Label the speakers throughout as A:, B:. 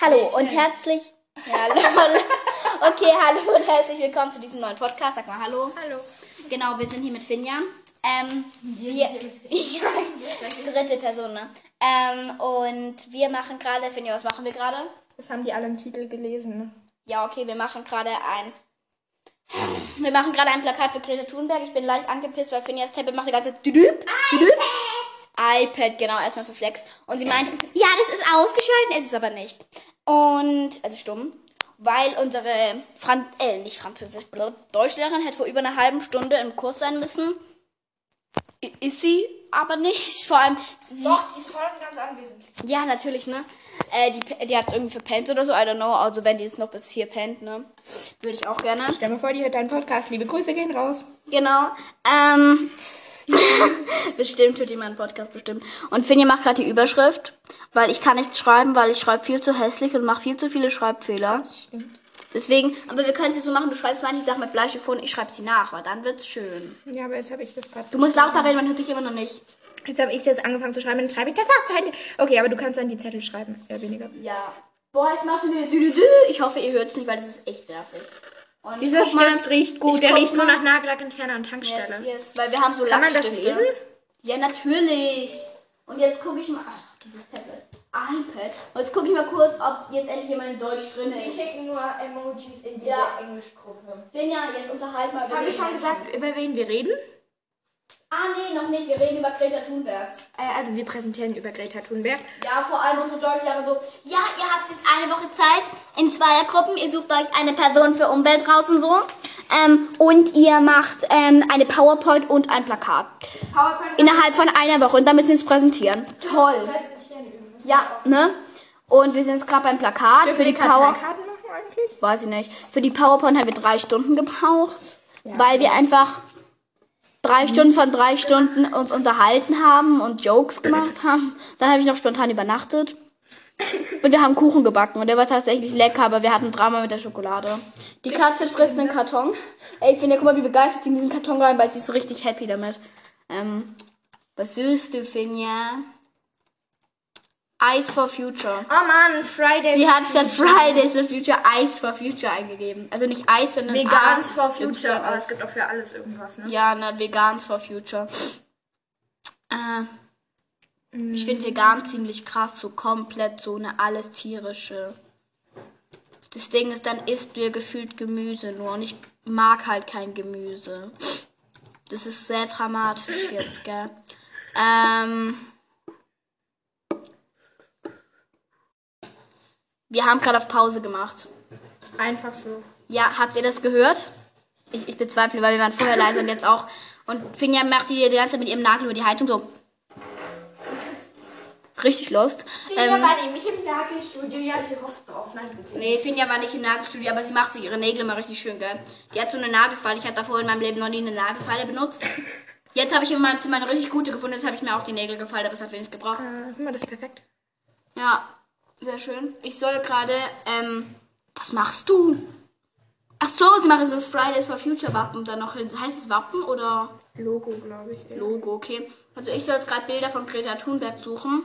A: Hallo und herzlich. Ja. Okay, hallo und herzlich willkommen zu diesem neuen Podcast. Sag mal Hallo.
B: Hallo.
A: Genau, wir sind hier mit Finja. Ähm, wir, ja, dritte Person, ne? Ähm, und wir machen gerade, Finja, was machen wir gerade?
B: Das haben die alle im Titel gelesen. ne?
A: Ja, okay, wir machen gerade ein. Wir machen gerade ein Plakat für Greta Thunberg. Ich bin leicht angepisst, weil Finjas Tablet macht die ganze Zeit. Düdüp, düdüp. iPad, genau, erstmal für Flex. Und sie meint, ja, das ist ausgeschaltet, ist es aber nicht. Und, also stumm, weil unsere Fran äh, nicht Französisch, Deutschlehrerin hätte vor über einer halben Stunde im Kurs sein müssen. Ist sie aber nicht. Vor allem, sie,
B: die ist voll und ganz anwesend.
A: ja, natürlich, ne? Äh, die, die hat irgendwie verpennt oder so, I don't know. Also, wenn die jetzt noch bis hier pennt, ne? Würde ich auch gerne.
B: Stell mal vor, die hört deinen Podcast. Liebe Grüße gehen raus.
A: Genau. Ähm, bestimmt hört ihr meinen Podcast bestimmt. Und Finja macht gerade die Überschrift, weil ich kann nicht schreiben, weil ich schreibe viel zu hässlich und mache viel zu viele Schreibfehler.
B: Stimmt.
A: Deswegen, aber wir können es jetzt so machen, du schreibst manche Sachen mit Bleistiftfolie, ich schreibe sie nach, weil dann wird's schön.
B: Ja, aber jetzt habe ich das gerade.
A: Du musst lauter reden, man hört dich immer noch nicht.
B: Jetzt habe ich das angefangen zu schreiben, dann schreibe ich das Ende. Okay, aber du kannst dann die Zettel schreiben. Eher weniger.
A: Ja. Boah, jetzt macht du mir dü, dü, dü. Ich hoffe, ihr hört es nicht, weil das ist echt nervig. Und
B: Dieser
A: guck mal-
B: Stift riecht gut.
A: ich
B: Der riecht so
A: mal-
B: nach Nagellackentferner und Tankstelle.
A: Yes, yes, weil wir haben so
B: Kann man das
A: Lackstifte.
B: lesen?
A: Ja, natürlich. Und jetzt gucke ich mal. Ach, dieses Tablet. iPad. Und jetzt gucke ich mal kurz, ob jetzt endlich jemand in Deutsch drin ist.
C: schicken nur Emojis in die
A: Ja.
C: Englischgruppe.
A: Finja, jetzt unterhalt mal bitte.
B: Haben wir schon gesagt, über wen wir reden?
A: Ah, nee, noch nicht. Wir reden über Greta Thunberg.
B: Äh, also wir präsentieren über Greta Thunberg.
A: Ja, vor allem unsere Deutschlehrer so. Ja, ihr habt jetzt eine Woche Zeit in Zweiergruppen. Ihr sucht euch eine Person für Umwelt raus und so. Ähm, und ihr macht ähm, eine PowerPoint und ein Plakat.
C: PowerPoint
A: Innerhalb von einer Woche. Und dann müssen wir es präsentieren. Toll. Ja, ne? Und wir sind jetzt gerade beim Plakat für die Power.
B: Karten machen eigentlich?
A: Weiß ich nicht. Für die PowerPoint haben wir drei Stunden gebraucht, weil wir einfach drei Stunden von drei Stunden uns unterhalten haben und Jokes gemacht haben. Dann habe ich noch spontan übernachtet. Und wir haben Kuchen gebacken und der war tatsächlich lecker, aber wir hatten Drama mit der Schokolade. Die Katze frisst einen Karton. Ey, ich finde, guck mal, wie begeistert sie in diesen Karton rein, weil sie ist so richtig happy damit. Ähm, was süß du, Finja? Ice for Future.
B: Oh Mann, Friday.
A: Sie hat statt Fridays for Future Ice for Future eingegeben. Also nicht Ice, sondern
B: Vegans
A: A-
B: for Future. Aber es gibt auch für alles irgendwas, ne?
A: Ja, ne, Vegans for Future. Äh, Ich finde vegan ziemlich krass, so komplett so eine alles tierische. Das Ding ist, dann isst ja gefühlt Gemüse nur und ich mag halt kein Gemüse. Das ist sehr dramatisch jetzt, gell? Ähm, wir haben gerade auf Pause gemacht.
B: Einfach so.
A: Ja, habt ihr das gehört? Ich, ich bezweifle, weil wir waren vorher leise und jetzt auch. Und Finja macht die die ganze Zeit mit ihrem Nagel über die Heizung so. Richtig lost.
C: Finja
A: Ähm,
C: war nämlich im Nagelstudio, ja, sie hofft drauf. Nein, bitte.
A: nee, Finja war nicht im Nagelstudio, aber sie macht sich ihre Nägel immer richtig schön, gell? Die hat so eine Nagelfalle. Ich hatte davor in meinem Leben noch nie eine Nagelfalle benutzt. Jetzt habe ich in meinem Zimmer eine richtig gute gefunden. Jetzt habe ich mir auch die Nägel gefallen, aber es hat wenig gebraucht.
B: Äh, guck mal, das ist perfekt.
A: Ja, sehr schön. Ich soll gerade, ähm, was machst du? Ach so, sie machen das Fridays for Future Wappen dann noch hin. Heißt es Wappen oder
B: Logo, glaube ich. Ja.
A: Logo? Okay. Also ich soll jetzt gerade Bilder von Greta Thunberg suchen.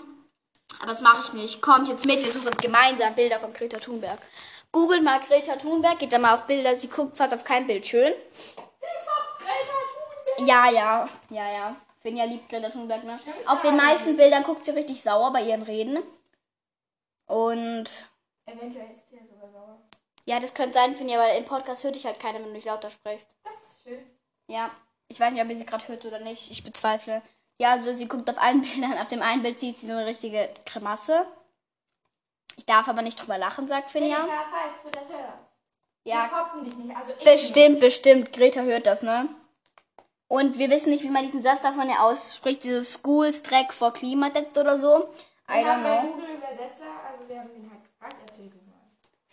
A: Aber das mache ich nicht. Kommt jetzt mit, wir suchen jetzt gemeinsam Bilder von Greta Thunberg. Googelt mal Greta Thunberg, geht da mal auf Bilder, sie guckt fast auf kein Bild schön. Ja, ja, ja, ja. Finja liebt Greta Thunberg, ne? Auf den meisten Bildern guckt sie richtig sauer bei ihren Reden. Und
C: Eventuell ist sie ja sogar sauer.
A: ja, das könnte sein, Finja, weil im Podcast hört dich halt keiner, wenn du nicht lauter sprichst.
C: Das ist schön.
A: Ja, ich weiß nicht, ob ihr sie gerade hört oder nicht. Ich bezweifle. Ja, also sie guckt auf allen Bildern. Auf dem einen Bild sieht sie so eine richtige Grimasse. Ich darf aber nicht drüber lachen, sagt Finja.
C: Finja, falls du das hörst.
A: Ja,
C: Wir foppen dich nicht. Also ich
A: bestimmt, bestimmt. Greta hört das, ne? Und wir wissen nicht, wie man diesen Satz davon ja ausspricht. Dieses Schools Dreck vor Klimadebt oder so. I don't know.
C: Google Übersetzer, also wir haben den halt gefragt, erzähl du mal.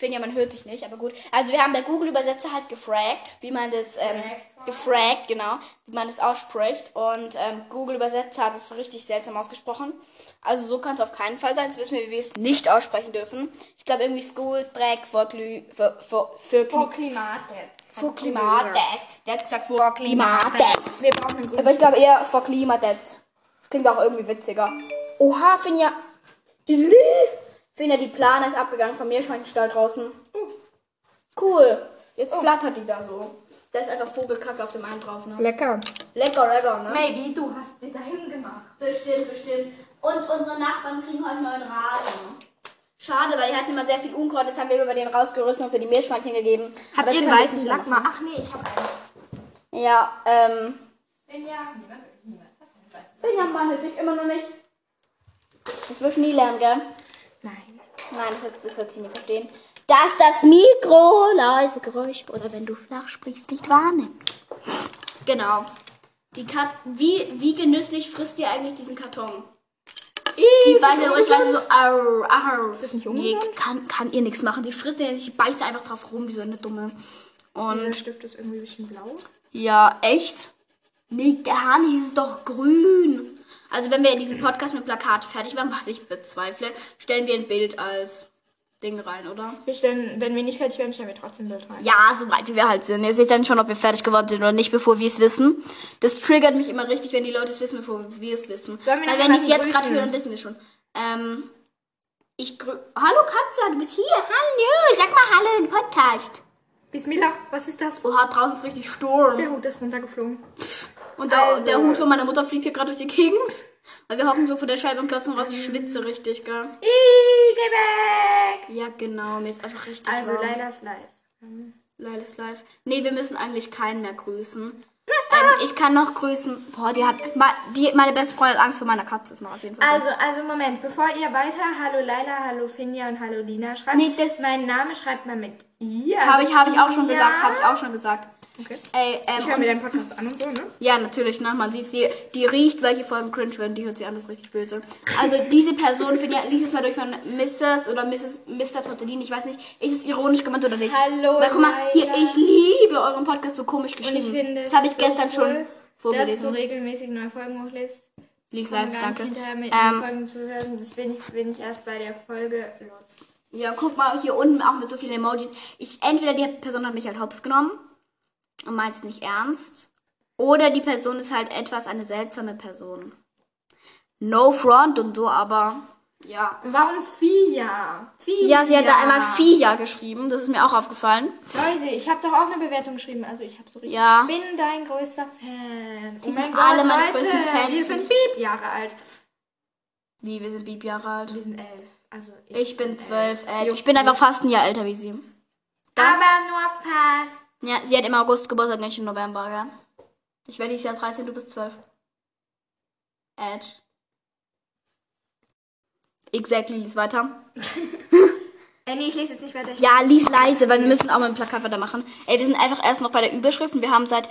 A: Finja, man hört dich nicht, aber gut. Also wir haben bei Google Übersetzer halt gefragt, wie man das ähm,
C: Gefragt.
A: genau, wie man das ausspricht. Und ähm, Google Übersetzer hat es richtig seltsam ausgesprochen. Also so kann es auf keinen Fall sein. Jetzt wissen wir, wie wir es nicht aussprechen dürfen. Ich glaube irgendwie Schools Dreck vor Glü für, für, für,
C: Vor Klimatet.
A: vor Klimadet. Der hat gesagt vor Klimadet.
B: Wir brauchen einen.
A: Aber ich glaube eher vor Klimadet. Das klingt auch irgendwie witziger. Oha, Finja. Finja Finja, die Plane ist abgegangen vom Meerschweinchenstall draußen. Cool. Jetzt flattert die da so. Da ist einfach Vogelkacke auf dem einen drauf, ne?
B: Lecker.
A: Lecker, lecker, ne?
C: Maybe, du hast die dahin gemacht.
A: Bestimmt, bestimmt. Und unsere Nachbarn kriegen heute neuen Rasen. Schade, weil die hatten immer sehr viel Unkraut, das haben wir über den rausgerissen und für die Meerschweinchen gegeben.
C: Habt ihr
A: das
C: einen weißen Lack mal? Ach nee, ich habe einen.
A: Ja, ähm.
C: Wenn ja, niemand, niemand hat einen weißen
A: Ich hab meine dich immer noch nicht. Das wirst du nie lernen, gell?
C: Nein.
A: Das wird, das wird sie nicht verstehen. Dass das Mikro leise Geräusche oder wenn du flach sprichst, nicht wahrnimmt. Genau. Die Kat wie, wie genüsslich frisst ihr eigentlich diesen Karton? Die beißt ja richtig so, arr, arr.
B: Ist das nicht
A: Nee,
B: ungesund?
A: kann, kann ihr nichts machen. Die frisst den, die beißt einfach drauf rum, wie so eine Dumme. Und
B: Dieser Stift ist irgendwie ein bisschen blau.
A: ja, echt? Nee, gar nicht, es ist doch grün. Also wenn wir in diesem Podcast mit Plakat fertig waren, was ich bezweifle, stellen wir ein Bild als Ding rein, oder?
B: Wir stellen, wenn wir nicht fertig werden, stellen wir trotzdem ein Bild rein.
A: Ja, soweit wie wir halt sind. Ihr seht dann schon, ob wir fertig geworden sind oder nicht, bevor wir es wissen. Das triggert mich immer richtig, wenn die Leute es wissen, bevor wir es wissen.
B: Sollen wir
A: Weil wenn die es jetzt gerade hören, wissen wir schon. Ähm, ich grü Hallo Katze, du bist hier. Hallo, sag mal Hallo im Podcast.
B: Bismillah, was ist das?
A: Oha, draußen ist richtig Sturm.
B: Der Hut ist runtergeflogen.
A: Und der,
B: Also-
A: der Hut von meiner Mutter fliegt hier gerade durch die Gegend. Weil wir hocken so vor der Scheibe und klotzen raus. Ich schwitze richtig, gell?
B: Ih, geh weg!
A: Ja, genau. Mir ist einfach richtig
B: Also,
A: warm.
B: Lailas live.
A: Laila ist live. Nee, wir müssen eigentlich keinen mehr grüßen. ähm, ich kann noch grüßen. Boah, die hat. Die, meine beste Freundin hat Angst vor meiner Katze. Ist noch auf jeden Fall.
B: Also, also Moment, bevor ihr weiter Hallo Laila, Hallo Finja und Hallo Lina schreibt,
A: Nee, das-
B: mein Name schreibt man mit I.
A: habe ich, hab ich auch schon gesagt. Habe ich auch schon gesagt.
B: Okay.
A: Ey, ähm,
B: Ich höre
A: und-
B: mir den Podcast an und so, ne?
A: Ja, natürlich, ne? Man sieht sie, die riecht, welche Folgen cringe werden, die hört sie an, das ist richtig böse. Also diese Person, finde ich, lies es mal durch von Mrs. oder Mrs. Mr. Tortellini, ich weiß nicht, ist es ironisch gemeint oder nicht?
B: Hallo,
A: Weil guck mal, hier, ich liebe euren Podcast so komisch
B: Und
A: geschrieben.
B: ich finde
A: das habe ich
B: es
A: gestern
B: so
A: schon
B: cool, dass du
A: vorgelesen.
B: regelmäßig neue Folgen hochlädst.
A: Lies
B: Komm
A: leid, danke.
B: hinterher mit
A: Ähm,
B: Folgen zu hören. Das bin ich, bin ich erst bei der Folge los.
A: Ja, guck mal hier unten auch mit so vielen Emojis. Ich, entweder die Person hat mich halt hops genommen und meint es nicht ernst. Oder die Person ist halt etwas eine seltsame Person. No front und so, aber ja.
B: Warum Fia? Fia.
A: Ja, sie hat da einmal Fia geschrieben, das ist mir auch aufgefallen.
B: Leute, ich habe doch auch eine Bewertung geschrieben. Also ich habe so richtig.
A: Ja.
B: Bin dein größter Fan.
A: Sie sind alle meine größten Fans.
B: Wir sind Piep Jahre alt.
A: Wie, wir sind Bieb Jahre alt.
B: Wir sind elf. Also
A: Ich bin zwölf, äh,
B: Juckt
A: ich bin einfach fast ein Jahr älter wie sie.
B: Aber nur fast.
A: Ja, sie hat im August Geburtstag, nicht im November, ja. Ich werde dieses Jahr 13, du bist 12. Edge. Exactly, lies weiter.
B: Äh, nee, ich lese jetzt nicht weiter.
A: Ja, lies leise, weil wir müssen auch mit dem Plakat weitermachen. Ey, wir sind einfach erst noch bei der Überschrift und wir haben seit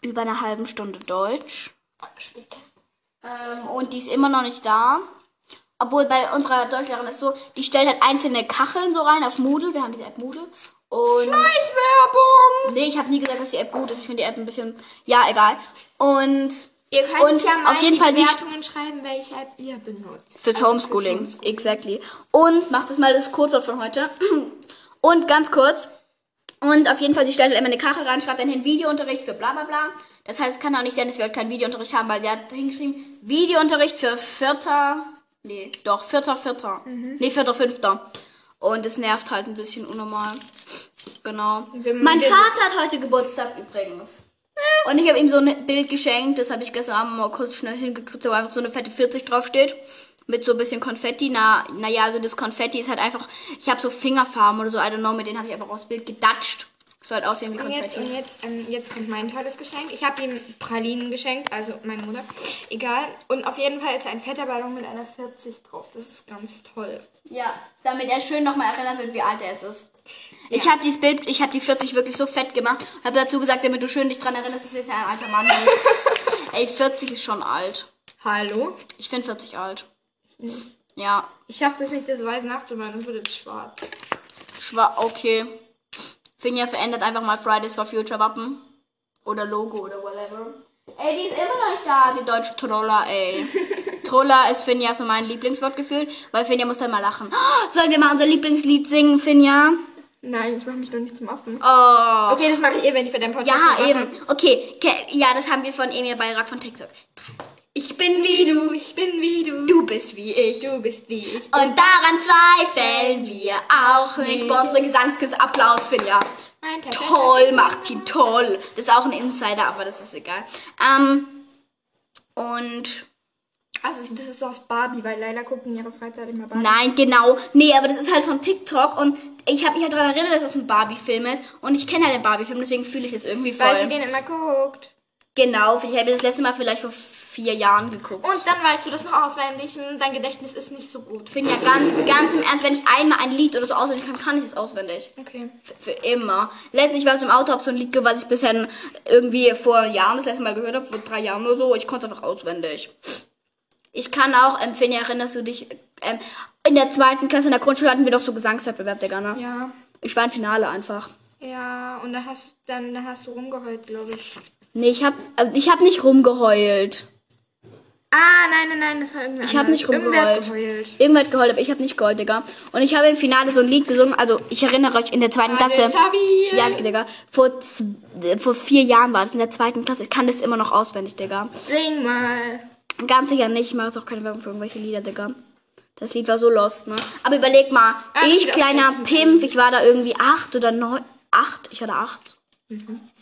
A: über einer halben Stunde Deutsch.
B: Später.
A: Ähm, und die ist immer noch nicht da. Obwohl bei unserer Deutschlehrerin ist so, die stellt halt einzelne Kacheln so rein auf Moodle. Wir haben diese App Moodle. Und
B: Werbung.
A: nee, ich habe nie gesagt, dass die App gut ist. Ich finde die App ein bisschen, ja, egal. Und
B: Ihr könnt
A: Und
B: ja mal
A: auf jeden Fall
B: die Bewertungen schreiben, welche App ihr benutzt.
A: Fürs
B: Also
A: Homeschooling.
B: fürs Homeschooling.
A: Exactly. Und macht das mal das Codewort von heute. Und ganz kurz. Und auf jeden Fall, sie stellt halt immer eine Kachel rein, schreibt dann hin Videounterricht für bla bla bla. Das heißt, es kann auch nicht sein, dass wir heute keinen Videounterricht haben, weil sie hat hingeschrieben, Videounterricht für vierter, nee, doch, vierter, vierter. Nee, vierter, fünfter. Und es nervt halt ein bisschen unnormal. Genau. Mein Vater hat heute Geburtstag übrigens. Und ich habe ihm so ein Bild geschenkt, das habe ich gestern Abend mal kurz schnell hingekriegt, wo einfach so eine fette 40 draufsteht. Mit so ein bisschen Konfetti. Na, naja, also das Konfetti ist halt einfach, ich habe so Fingerfarben oder so, I don't know, mit denen habe ich einfach aufs Bild gedatscht. Soll halt aussehen wie
B: Und jetzt,
A: Konfetti.
B: und jetzt, ähm, jetzt kommt mein tolles Geschenk. Ich habe ihm Pralinen geschenkt, also meine Mutter. Egal. Und auf jeden Fall ist ein fetter Ballon mit einer 40 drauf. Das ist ganz toll.
A: Ja, damit er schön nochmal erinnert wird, wie alt er jetzt ist. Ich habe dieses Bild, ich habe die 40 wirklich so fett gemacht. Habe dazu gesagt, damit du schön dich dran erinnerst, dass du jetzt ein alter Mann bist. Ey, 40 ist schon alt.
B: Hallo?
A: Ich finde 40 alt. Ja,
B: Ich schaffe das nicht, das weiß nachzumalen. Das wird jetzt schwarz.
A: schwa okay. Finja verändert einfach mal Fridays for Future Wappen. Oder Logo oder whatever. Ey, die ist immer noch nicht da, die deutsche Troller, ey. Troller ist Finja so mein Lieblingswort gefühlt, weil Finja muss dann mal lachen. Oh, sollen wir mal unser Lieblingslied singen, Finja?
B: Nein, ich mache mich doch nicht zum Affen.
A: Oh.
B: Okay, das mache ich eh, wenn ich bei deinem Podcast
A: Ja, eben. Okay, okay, ja, das haben wir von Emil Bayrak von TikTok.
B: Ich bin wie du, ich bin wie du.
A: Du bist wie ich.
B: Du bist wie ich.
A: Und daran zweifeln wir auch nicht. Bei unsere Gesangsküsse Applaus, Finja.
B: Mein Tag.
A: Toll, macht die toll. Das ist auch ein Insider, aber das ist egal. Ähm, und
B: Also, das ist aus Barbie, weil Leila guckt in ihrer Freizeit immer Barbie.
A: nein, genau. Nee, aber das ist halt von TikTok und ich habe mich halt daran erinnert, dass das ein Barbie-Film ist. Und ich kenne halt den Barbie-Film, deswegen fühle ich das irgendwie voll.
B: Weil sie den immer guckt.
A: genau, ich habe das letzte Mal vielleicht vor vier Jahren geguckt.
B: Und dann weißt du das noch auswendig und dein Gedächtnis ist nicht so gut.
A: Ich bin ja ganz, ganz im Ernst, wenn ich einmal ein Lied oder so auswendig kann, kann ich es auswendig.
B: Okay.
A: Für, für immer. Letztlich war es im Auto, hab so ein Lied gehört, was ich bisher irgendwie vor Jahren das letzte Mal gehört habe, vor drei Jahren oder so. Ich konnte es einfach auswendig. Ich kann auch, ähm, Finja, erinnerst du dich, ähm, in der zweiten Klasse in der Grundschule hatten wir doch so Gesangswettbewerb, Digga, ne?
B: Ja.
A: Ich war im Finale einfach.
B: Ja, und dann hast, dann, dann hast du rumgeheult, glaube ich.
A: Nee, ich hab, äh, ich hab nicht rumgeheult.
B: Ah, nein, nein, nein, das war irgendwer
A: Ich habe nicht rumgeheult.
B: geheult.
A: Irgendwer hat geheult, aber ich habe nicht geheult, Digga. Und ich habe im Finale so ein Lied gesungen, also ich erinnere euch, in der zweiten Klasse.
B: Tabi.
A: Ja, Digga. Vor, äh, vor vier Jahren war das in der zweiten Klasse. Ich kann das immer noch auswendig, Digga.
B: Sing mal.
A: Ganz sicher nicht. Ich mache jetzt auch keine Werbung für irgendwelche Lieder, Digga. Das Lied war so lost, ne? Aber überleg mal,
B: das
A: ich, kleiner Pimp, ich war da irgendwie acht oder neun. Acht? Ich hatte acht.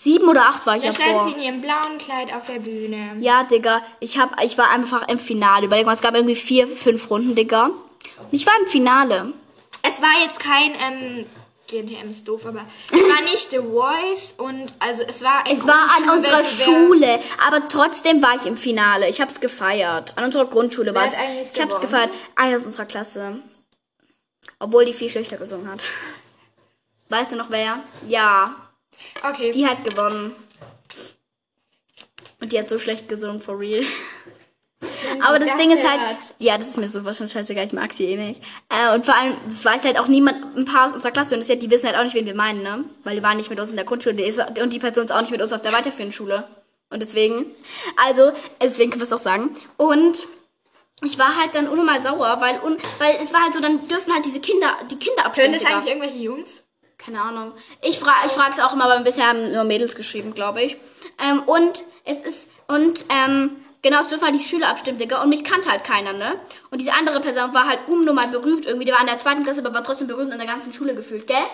A: Sieben oder acht war ich
B: Da
A: ja
B: stand
A: vor.
B: sie in ihrem blauen Kleid auf der Bühne.
A: Ja, Digga. Ich, hab, ich war einfach im Finale. Überleg mal, es gab irgendwie vier, fünf Runden, Digga. Und ich war im Finale.
B: Es war jetzt kein, ähm, GNTM ist doof, aber es war nicht The Voice und, also es war ein
A: Es war an unserer. Schule, aber trotzdem war ich im Finale. Ich hab's gefeiert. An unserer Grundschule war es. Ich hab's gefeiert. Einer aus unserer Klasse. Obwohl die viel schlechter gesungen hat. Weißt du noch wer? Ja,
B: Okay.
A: die hat gewonnen. Und die hat so schlecht gesungen, for real. Aber das
B: das
A: Ding ist halt,
B: hört.
A: ja, das ist mir sowas schon scheißegal, ich mag sie eh nicht. Äh, und vor allem, das weiß halt auch niemand, ein paar aus unserer Klasse interessiert, die wissen halt auch nicht, wen wir meinen, ne? Weil die waren nicht mit uns in der Grundschule die ist, und die Person ist auch nicht mit uns auf der weiterführenden Schule. Und deswegen, also, deswegen können wir es auch sagen. Und ich war halt dann unnormal sauer, weil, un, weil es war halt so, dann dürfen halt diese Kinder, die Kinder abstimmen.
B: das
A: Digga.
B: eigentlich irgendwelche Jungs?
A: Keine Ahnung. Ich frage ich frage es auch immer, aber bisher haben nur Mädels geschrieben, glaube ich. Ähm, und es ist, und, ähm, genau, es dürfen halt die Schüler abstimmen, Digga. Und mich kannte halt keiner, ne? Und diese andere Person war halt unnormal berühmt irgendwie. Die war in der zweiten Klasse, aber war trotzdem berühmt in der ganzen Schule gefühlt, gell?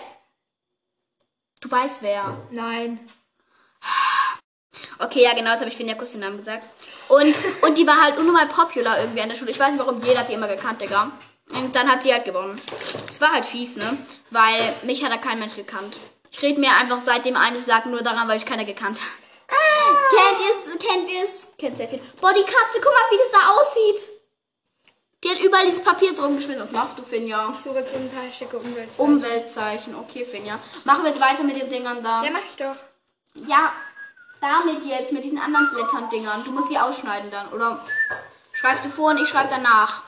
A: Du weißt wer.
B: Nein.
A: Okay, ja, genau, jetzt habe ich Finja kurz den Namen gesagt. Und, und die war halt unnormal popular irgendwie an der Schule. Ich weiß nicht warum, jeder hat die immer gekannt, Digga. Und dann hat sie halt gewonnen. Es war halt fies, ne? Weil mich hat da kein Mensch gekannt. Ich rede mir einfach seitdem ein, es lag nur daran, weil ich keiner gekannt habe. Kennt ihr es? Kennt ihr es? Kennt ihr Boah, die Katze, guck mal, wie das da aussieht. Die hat überall dieses Papier so rumgeschmissen. Was machst du, Finja?
B: Ich suche jetzt ein paar schicke Umwelt.
A: Umweltzeichen. Okay, Finja. Machen wir jetzt weiter mit den Dingern da.
B: Ja, mach ich doch.
A: Ja, damit jetzt, mit diesen anderen Blättern-Dingern. Du musst die ausschneiden dann. Oder schreibst du vor und ich schreibe danach.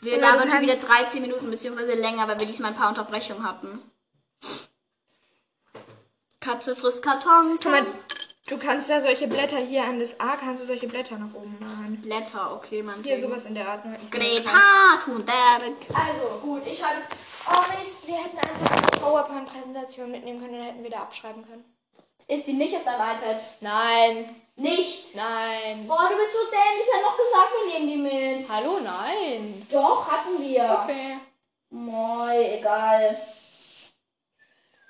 A: Wir labern schon wieder 13 Minuten, beziehungsweise länger, weil wir diesmal ein paar Unterbrechungen hatten. Katze frisst Karton.
B: Guck mal, du kannst da solche Blätter hier an das A, kannst du solche Blätter nach oben machen.
A: Blätter, okay, man.
B: Hier sowas in der Art. ne?
A: Greta Thunberg.
B: Also, gut, ich habe. Oh Mist, wir hätten einfach eine PowerPoint-Präsentation mitnehmen können, dann hätten wir da abschreiben können.
A: Ist die nicht auf deinem iPad?
B: Nein,
A: Nicht.
B: nein.
A: Boah, du bist so dämlich. Ich hab noch gesagt, wir nehmen die mit.
B: Hallo, nein.
A: Doch, hatten wir.
B: Okay.
A: Moi, egal.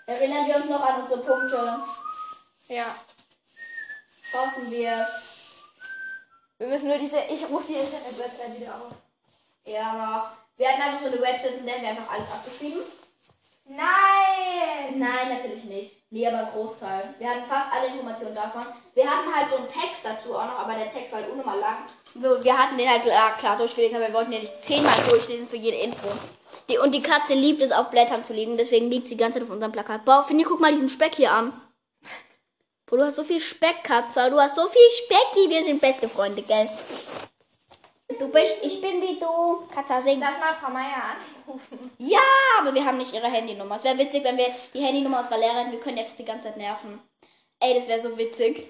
A: Erinnern wir uns noch an unsere Punkte.
B: Ja.
A: Hoffen wir es.
B: Wir müssen nur diese. Ich rufe die Internet-Website wieder auf.
A: Ja, mach. Wir hatten einfach so eine Website, in der wir einfach alles abgeschrieben.
B: Nein!
A: Nein, natürlich nicht. Nee, aber ein Großteil. Wir hatten fast alle Informationen davon. Wir hatten halt so einen Text dazu auch noch, aber der Text war halt unnormal lang. Wir, wir hatten den halt klar, klar durchgelesen, aber wir wollten ja nicht zehnmal durchlesen für jede Info. Die, und die Katze liebt es, auf Blättern zu liegen, deswegen liegt sie die ganze Zeit auf unserem Plakat. Boah, Finny, guck mal diesen Speck hier an. Boah, du hast so viel Speck, Katze. Du hast so viel Specki. Wir sind beste Freunde, gell? Du bist, ich bin wie du. Katze, sing.
B: Lass mal Frau Meier anrufen.
A: Ja, aber wir haben nicht ihre Handynummer. Es wäre witzig, wenn wir die Handynummer unserer Lehrerin, wir können die einfach die ganze Zeit nerven. Ey, das wäre so witzig.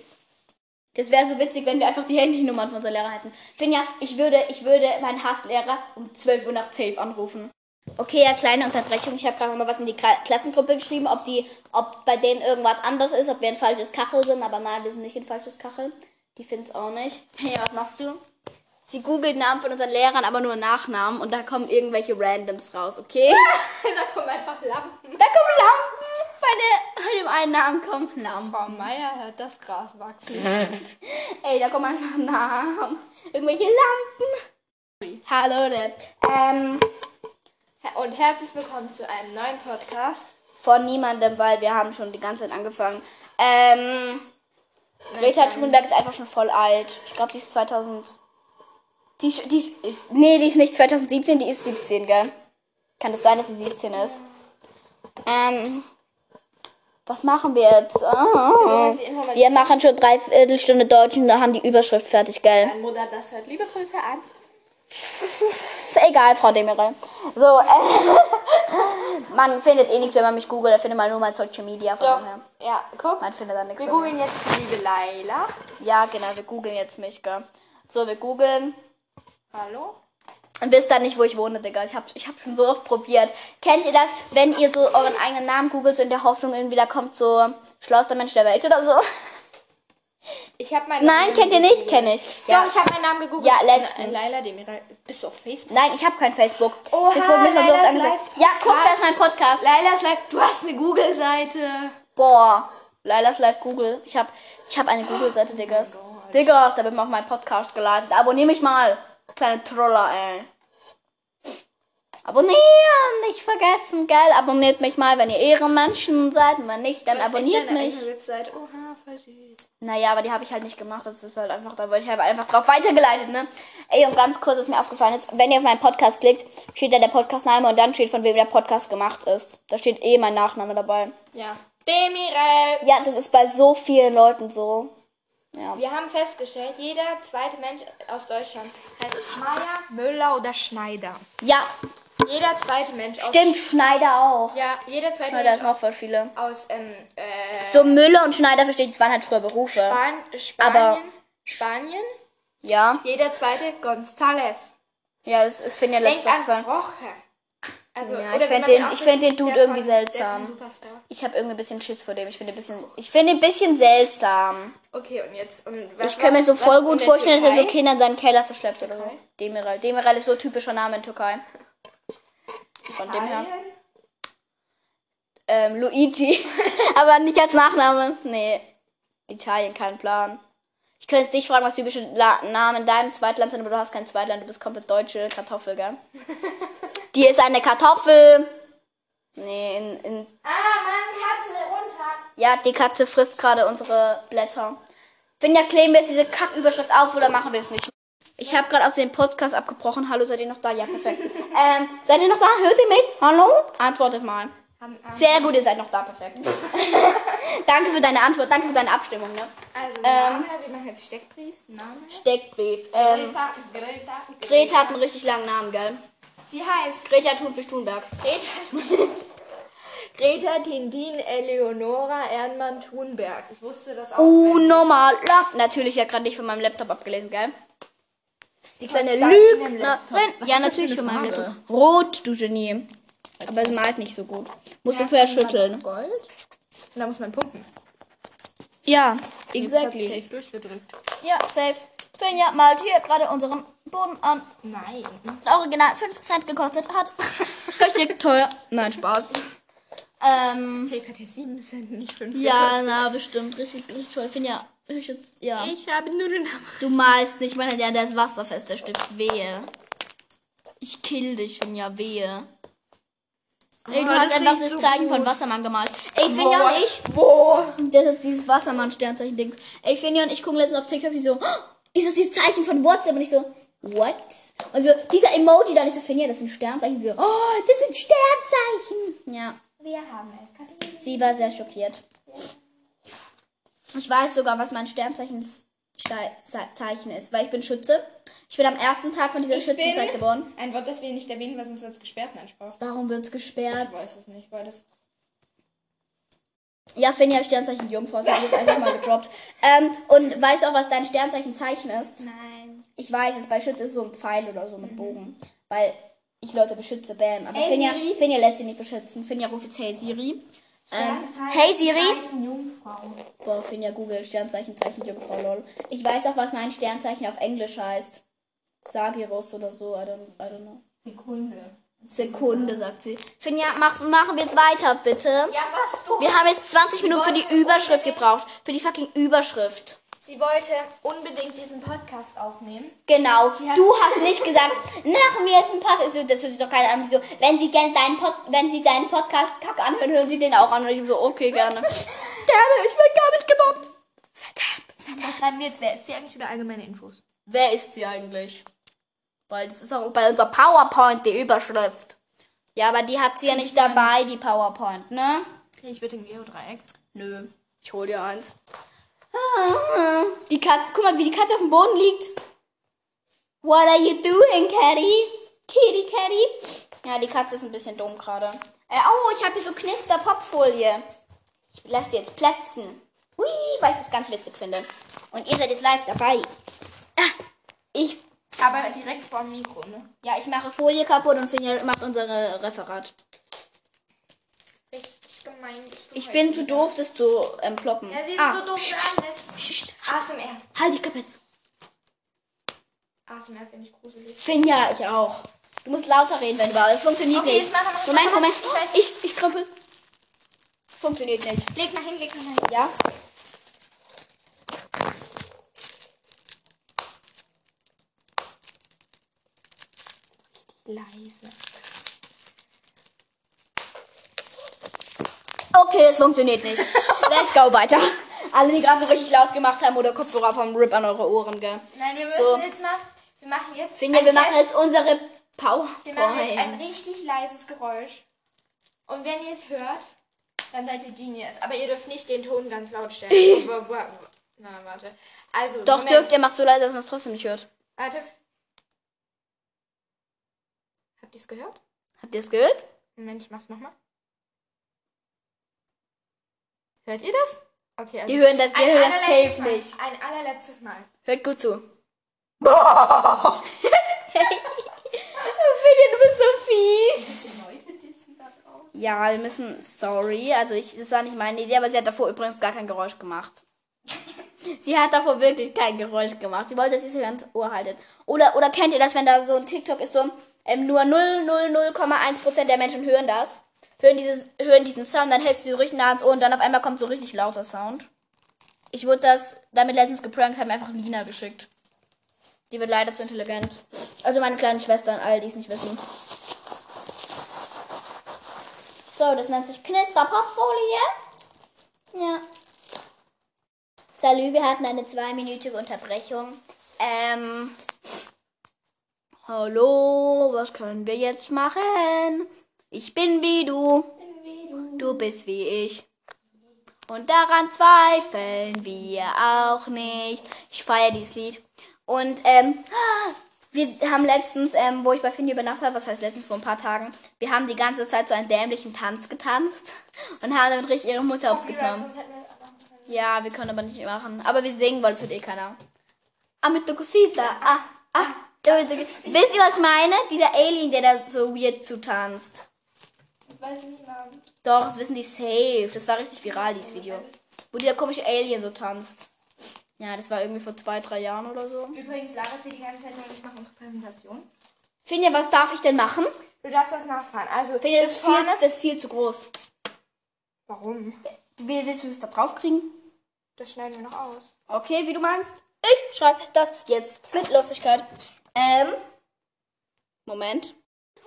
A: Das wäre so witzig, wenn wir einfach die Handynummern von unserer Lehrerin hätten. Finja, ich würde, ich würde meinen Hasslehrer um 12 Uhr nach 12 anrufen. Okay, ja, kleine Unterbrechung. Ich habe gerade mal was in die Kla- Klassengruppe geschrieben, ob die, ob bei denen irgendwas anderes ist, ob wir ein falsches Kachel sind, aber nein, wir sind nicht ein falsches Kachel. Die findet es auch nicht. Ja, was machst du? Sie googelt Namen von unseren Lehrern, aber nur Nachnamen und da kommen irgendwelche Randoms raus, okay?
B: da kommen einfach Lampen.
A: Da kommen Lampen! Bei, der, bei dem einen Namen kommen Lampen.
B: Frau Meier hört das Gras wachsen.
A: Ey, da kommen einfach Namen. Irgendwelche Lampen. Hallo, Leute. Ähm,
B: Und herzlich willkommen zu einem neuen Podcast.
A: von niemandem, weil wir haben schon die ganze Zeit angefangen. Ähm, Greta Thunberg ist einfach schon voll alt. Ich glaube, die ist 2000. Die, die, nee, die ist nicht 2017, die ist 17, gell? Kann es sein, dass sie 17 ist? Ähm, was machen wir jetzt? Oh, wir machen schon dreiviertel Stunde Deutsch und da haben die Überschrift fertig, gell?
B: Meine Mutter das hört. Liebe Grüße an.
A: Egal, Frau Demirel. So, äh, man findet eh nichts, wenn man mich googelt. Da findet man nur mein Social Media. Von
B: Doch.
A: daher.
B: Ja, guck.
A: Man findet da nichts.
B: Wir googeln jetzt die liebe Laila.
A: Ja, genau, wir googeln jetzt mich, gell. So, wir googeln.
B: Hallo?
A: Und wisst dann nicht, wo ich wohne, Digga. Ich hab, ich hab schon so oft probiert. Kennt ihr das, wenn ihr so euren eigenen Namen googelt, so in der Hoffnung, irgendwie da kommt so schlauster Mensch der Welt oder so?
B: Ich habe meinen
A: Nein,
B: Namen
A: kennt ihr nicht?
B: gegoogelt.
A: Kenn ich.
B: Doch,
A: Ja.
B: ich habe meinen Namen gegoogelt.
A: Ja, letztens.
B: Laila Demiral. Bist du auf Facebook?
A: Nein, ich habe kein Facebook.
B: Oha,
A: Jetzt wurde mir schon so oft.
B: Live-
A: Ja, guck, das ist mein Podcast.
B: Lailas Live. Du hast eine Google-Seite.
A: Boah, Lailas Live Google. Ich hab, ich hab eine Google-Seite, Diggas. Diggas, da wird mir auf meinen Podcast geladen. Abonnier mich mal. Kleine Troller, ey. Abonnieren, nicht vergessen, gell? Abonniert mich mal, wenn ihr Ehrenmenschen seid. Und wenn nicht, dann
B: echt
A: abonniert mich.
B: eigene Webseite. Oha, voll süß.
D: Naja, aber die habe ich halt nicht gemacht. Das ist halt einfach, da wollte ich halt einfach drauf weitergeleitet, ne? Ey, und ganz kurz, was mir aufgefallen ist, wenn ihr auf meinen Podcast klickt, steht da der Podcastname und dann steht, von wem der Podcast gemacht ist. Da steht eh mein Nachname dabei.
B: Ja. Demirel.
A: Ja, das ist bei so vielen Leuten so. Ja.
B: Wir haben festgestellt, jeder zweite Mensch aus Deutschland heißt Meier, Müller oder Schneider.
A: Ja,
B: Jeder zweite Mensch aus
A: stimmt, Schneider auch.
B: Ja, jeder zweite
A: Schneider
B: Mensch
A: ist auch voll viele.
B: aus ähm, äh,
A: So Müller und Schneider verstehe ich, das waren halt früher Berufe.
B: Span Spanien.
A: Aber-
B: Spanien.
A: Ja,
B: Jeder zweite González.
A: ja, das ist finde ich
B: Denk
A: letztes
B: an
A: Fall.
B: Also,
A: Ja, ich find
B: man
A: den- ich find den Dude irgendwie seltsam. Ich habe irgendwie ein bisschen Schiss vor dem. Ich finde bisschen, ich finde ein bisschen seltsam.
B: Okay, und jetzt. Und was,
A: Ich kann mir so voll gut vorstellen, dass er so? Kinder in seinen Keller verschleppt oder so.
B: Türkei?
A: Demirel. Demirel ist so typischer Name in Türkei. Von dem her. Ähm, Luigi. Aber nicht als Nachname. Nee. Italien, kein Plan. Ich könnte jetzt dich fragen, was typische La Namen in deinem Zweitland sind, aber du hast kein Zweitland, du bist komplett deutsche Kartoffel, gell? Die ist eine Kartoffel. Nee, in, in.
B: Ah, Mann, Katze, runter.
A: Ja, die Katze frisst gerade unsere Blätter. Finja, kleben wir jetzt diese Kacküberschrift auf oder machen wir es nicht? Ich habe gerade aus dem Podcast abgebrochen. Hallo, seid ihr noch da? Ja, perfekt. ähm, seid ihr noch da? Hört ihr mich? Hallo? Antwortet mal. Sehr gut, ihr seid noch da, perfekt. danke für deine Antwort, danke für deine Abstimmung, ne?
B: also,
A: ähm,
B: Name, wir machen jetzt Steckbrief. Name.
A: Steckbrief. Ähm,
B: Greta, Greta,
A: Greta hat einen richtig langen Namen, gell?
B: Sie heißt
A: Greta Thunfisch Thunberg.
B: Greta. Greta Tindin Eleonora Ernmann Thunberg. Ich wusste das auch.
A: Unnormal lang. Natürlich, ja gerade nicht von meinem Laptop abgelesen, gell? Die kleine Lügnerin. Ja, natürlich
B: für?
A: Laptop. Rot, du Genie. Aber es malt nicht so gut. Musst du vorher schütteln.
B: Gold. Und da muss man pumpen.
A: Ja, exactly.
B: safe durchgedrückt.
A: Ja, safe. Finja malt hier gerade unseren Boden an.
B: Nein.
A: Original 5 Cent gekostet hat. Richtig teuer. Nein, Spaß. Ähm,
B: Safe hat ja 7 Cent, nicht 5
A: ja, na, bestimmt. Richtig, richtig toll. Finja, ich jetzt, ja.
B: Ich habe nur den Namen.
A: Du malst nicht, meine ja, der ist wasserfest, der Stift. Wehe. Ich kill dich, Finja, wehe. Ey, du hast einfach das
B: so
A: Zeichen von
B: gut.
A: Wassermann gemalt. Ey, Finja und ich.
B: Wo?
A: Das ist dieses Wassermann-Sternzeichen-Dings. Ey, Finja und ich gucken letztens auf TikTok, die so, "Oh, ist das dieses Zeichen von WhatsApp? Und ich so, what? Und so, dieser Emoji da, und ich so, Finja, das sind Sternzeichen. Sie so, oh, das sind Sternzeichen. Ja,
B: Wir haben es kapiert.
A: sie war sehr schockiert. Ich weiß sogar, was mein Sternzeichen Ste- Ze- Zeichen ist, weil ich bin Schütze. Ich bin am ersten Tag von dieser
B: Ich
A: Schützenzeit geboren.
B: Ein Wort, das wir nicht erwähnen, weil sonst wird es gesperrt. Nein, Spaß.
A: Warum wird's gesperrt?
B: Ich weiß es nicht, weil das.
A: Ja, Finja, Sternzeichen Jungfrau, das habe ich jetzt einfach mal gedroppt. Ähm, und weißt du auch, was dein Sternzeichen-Zeichen ist?
B: Nein.
A: Ich weiß es, bei Schütze ist so ein Pfeil oder so mit Bogen. Weil ich Leute beschütze, bam. Aber
B: Ey,
A: Finja,
B: Siri.
A: Finja lässt sie nicht beschützen. Finja ruft jetzt Hey Siri. Ähm,
B: Sternzeichen,
A: hey Siri.
B: Jungfrau.
A: Boah, Finja, Google, Sternzeichen, Zeichen, Jungfrau, lol. Ich weiß auch, was mein Sternzeichen auf Englisch heißt. Sagirus oder so, I don't, I don't know.
B: Sekunde.
A: Sekunde, sagt sie. Finja, mach's, machen wir jetzt weiter, bitte.
B: Ja, was du?
A: Wir haben jetzt 20 Minuten für die Überschrift gebraucht. Für die fucking Überschrift.
B: Sie wollte unbedingt diesen Podcast aufnehmen.
A: Genau. Du hast nicht gesagt, nach mir ist ein Podcast. So, Das hört sich doch keiner an. So, wenn Sie gern deinen Pod, wenn Sie deinen Podcast kack anhören, hören Sie den auch an. Und ich so, okay, gerne. Gerne, ich bin gar nicht gemobbt.
B: Was schreiben wir jetzt? Wer ist sie eigentlich oder allgemeine Infos?
A: Wer ist sie eigentlich? Weil das ist auch bei unserer PowerPoint die Überschrift. Ja, aber die hat sie ja nicht dabei, die PowerPoint, ne?
B: Kriege ich bitte ein Geodreieck?
A: Nö, ich hol dir eins. Die Katze, guck mal, wie die Katze auf dem Boden liegt. What are you doing, Caddy? Kitty, Caddy? Ja, die Katze ist ein bisschen dumm gerade. Äh, oh, ich habe hier so Knister-Popfolie. Ich lasse die jetzt platzen. Hui, weil ich das ganz witzig finde. Und ihr seid jetzt live dabei. Ah, Ich,
B: Aber direkt vor dem Mikro, ne?
A: ja, ich mache Folie kaputt und Finja macht unser Referat.
B: Richtig gemein.
A: Ich
B: heute
A: bin zu
B: wieder.
A: doof, das zu ähm, ploppen.
B: Ja, sie ist
A: ah,
B: so doof
A: pst,
B: ASMR.
A: halt die Klappe jetzt.
B: ASMR finde ich gruselig.
A: Finja, ich auch. Du musst lauter reden, wenn du warst. Es funktioniert
B: Okay,
A: nicht.
B: ich mache, mach,
A: Moment, Moment.
B: ich weiß.
A: Ich, ich krüppel. Funktioniert nicht.
B: Leg mal hin, leg mal hin.
A: Ja?
B: Leise.
A: Okay, es funktioniert nicht. Let's go weiter. Alle, die gerade so richtig laut gemacht haben oder Kopfhörer vom Rip an eure Ohren, gell?
B: Nein, wir müssen
A: So.
B: jetzt mal. Wir machen jetzt.
A: Finja, wir machen
B: Test.
A: jetzt unsere
B: Wir machen jetzt ein richtig leises Geräusch. Und wenn ihr es hört, dann seid ihr Genius. Aber ihr dürft nicht den Ton ganz laut stellen. Na, warte. Also,
A: Doch,
B: Moment.
A: dürft ihr, macht so leise, dass man es trotzdem nicht hört.
B: Warte. Habt ihr es gehört?
A: Habt ihr es gehört?
B: Moment, ich mach's nochmal. Hört ihr das? Okay, also.
A: Die hören das, die
B: ein
A: hören das
B: allerletztes
A: safe
B: Mal.
A: nicht.
B: Ein allerletztes Mal.
A: Hört gut zu. Finja, du bist so fies.
C: Leute dissen da draußen.
A: Ja, wir müssen, sorry, also ich, das war nicht meine Idee, aber sie hat davor übrigens gar kein Geräusch gemacht. sie hat davor wirklich kein Geräusch gemacht. Sie wollte, dass ihr sie ganz Ohr haltet. Oder, oder kennt ihr das, wenn da so ein TikTok ist, so ähm, nur 0,0,1% der Menschen hören das, hören, dieses, hören diesen Sound, dann hältst du sie richtig nah ans Ohr und dann auf einmal kommt so richtig lauter Sound. Ich wurde das damit letztens geprankt, mir einfach Lina geschickt. Die wird leider zu intelligent. Also meine kleine Schwester und all die es nicht wissen. So, das nennt sich Knisterpopfolie. Ja. Salü, wir hatten eine zweiminütige Unterbrechung. Ähm. Hallo, was können wir jetzt machen? Ich bin wie du. Du bist wie ich. Und daran zweifeln wir auch nicht. Ich feiere dieses Lied. Und ähm, wir haben letztens, ähm, wo ich bei Finny übernachtet habe, was heißt letztens vor ein paar Tagen, wir haben die ganze Zeit so einen dämlichen Tanz getanzt und haben damit richtig ihre Mutter
B: machen können.
A: Ja, wir können aber nicht machen. Aber wir singen, weil es wird eh keiner. Amito Cosita, ah, ah. Wisst ihr, was ich meine? Dieser Alien, der da so weird zutanzt.
B: Das weiß niemand.
A: Doch, das wissen die safe. Das war richtig viral, dieses Video. Wo dieser komische Alien so tanzt. Ja, das war irgendwie vor zwei, drei Jahren oder so.
B: Übrigens labert sie die ganze Zeit nur ich mache unsere Präsentation.
A: Finja, was darf ich denn machen?
B: Du darfst das nachfahren. Also,
A: Finja, das ist viel, das ist viel zu groß.
B: Warum?
A: Wie willst du das da drauf kriegen?
B: Das schneiden wir noch aus.
A: Okay, wie du meinst. Ich schreibe das jetzt mit Lustigkeit. Ähm. Moment.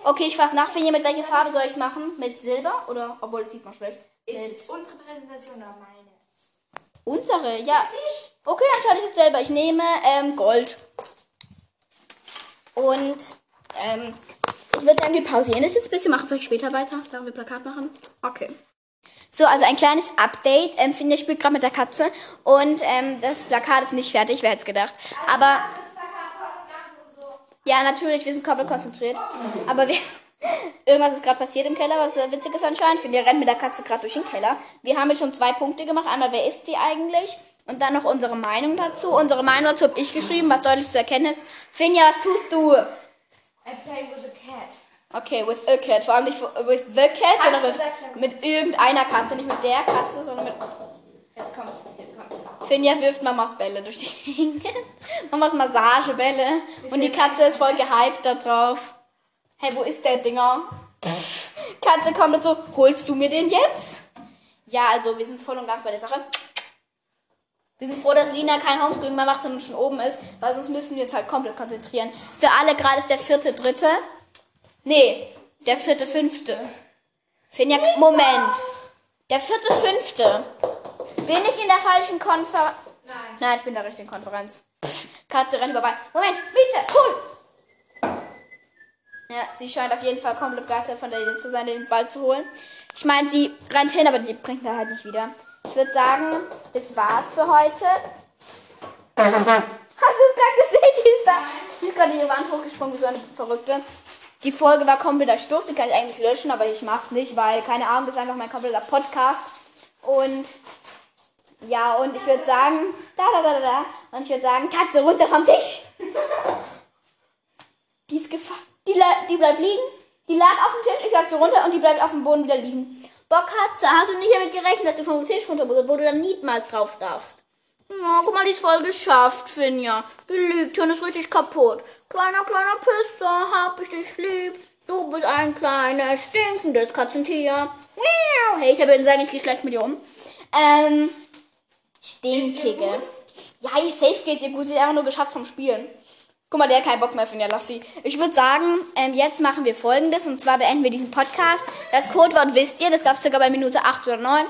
A: Okay, ich fasse nach. Finja, mit welcher Farbe soll ich es machen? Mit Silber? Oder? Obwohl, das sieht man schlecht.
B: Ist
A: Mit
B: es unsere Präsentation oder meine?
A: unsere, ja. Okay, dann schaue ich jetzt selber. Ich nehme ähm, Gold. Und ähm, ich würde sagen, wir pausieren das jetzt ein bisschen, machen vielleicht später weiter. Sagen wir Plakat machen. Okay. So, also ein kleines Update. Ähm, Finja spielt gerade mit der Katze. Und ähm, das Plakat ist nicht fertig, wer hätte es gedacht. Aber. Ja, natürlich, wir sind komplett konzentriert. Aber wir. Irgendwas ist gerade passiert im Keller, was witzig ist anscheinend. Finja rennt mit der Katze gerade durch den Keller. Wir haben jetzt schon zwei Punkte gemacht. Einmal, wer ist sie eigentlich? Und dann noch unsere Meinung dazu. Unsere Meinung dazu habe ich geschrieben, was deutlich zu erkennen ist. Finja, was tust du?
B: I play with a cat.
A: Okay, with a cat. Vor allem nicht with the cat, sondern mit, mit irgendeiner Katze. Nicht mit der Katze, sondern mit.
C: Jetzt kommt's.
A: Finja wirft Mamas Bälle durch die Gegend. Mamas Massagebälle. Und die Katze ist voll gehypt da drauf. Hey, wo ist der Dinger? Katze kommt dazu. Holst du mir den jetzt? Ja, also wir sind voll und ganz bei der Sache. Wir sind froh, dass Lina kein Homeschooling mehr macht, sondern schon oben ist, weil sonst müssen wir uns halt komplett konzentrieren. Für alle gerade ist der vierte, dritte. Nee, der vierte, fünfte. Finja, Moment. Der vierte, fünfte. Bin ich in der falschen Konferenz?
C: Nein.
A: Nein, ich bin in der richtigen Konferenz. Katze rennt vorbei. Moment, bitte, cool. Ja, sie scheint auf jeden Fall komplett begeistert von der Idee zu sein, den Ball zu holen. Ich meine, sie rennt hin, aber die bringt er halt nicht wieder. Ich würde sagen, das war's für heute. Hast du es gerade gesehen? Die ist da. Die ist gerade ihre Wand hochgesprungen, wie so eine Verrückte. Die Folge war kompletter Stoß, die kann ich eigentlich löschen, aber ich mach's nicht, weil, keine Ahnung, das ist einfach mein kompletter Podcast. Und ja, und ich würde sagen, da, da, da, da. Und ich würde sagen, Katze runter vom Tisch. Die ist gefangen. Die, die bleibt liegen. Die lag auf dem Tisch, ich lasse sie runter und die bleibt auf dem Boden wieder liegen. Boah, Katze, hast du nicht damit gerechnet, dass du vom Tisch runter musst, wo du dann niemals drauf darfst? Ja, guck mal, die ist voll geschafft, Finja. Die liegt und ist richtig kaputt. Kleiner, kleiner Pisser, hab ich dich lieb. Du bist ein kleines, stinkendes Katzentier. Hey, ich habe sagen, ich gehe schlecht mit dir um. Ähm, stinkige. Ja, safe geht's ihr gut. Sie ist einfach nur geschafft vom Spielen. Guck mal, der hat keinen Bock mehr, Finja, lass sie. Ich würde sagen, ähm, jetzt machen wir folgendes. Und zwar beenden wir diesen Podcast. Das Codewort wisst ihr, das gab es sogar bei Minute 8 oder 9.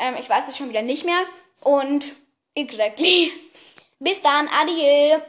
A: Ähm, ich weiß es schon wieder nicht mehr. Und exactly. Bis dann, adieu.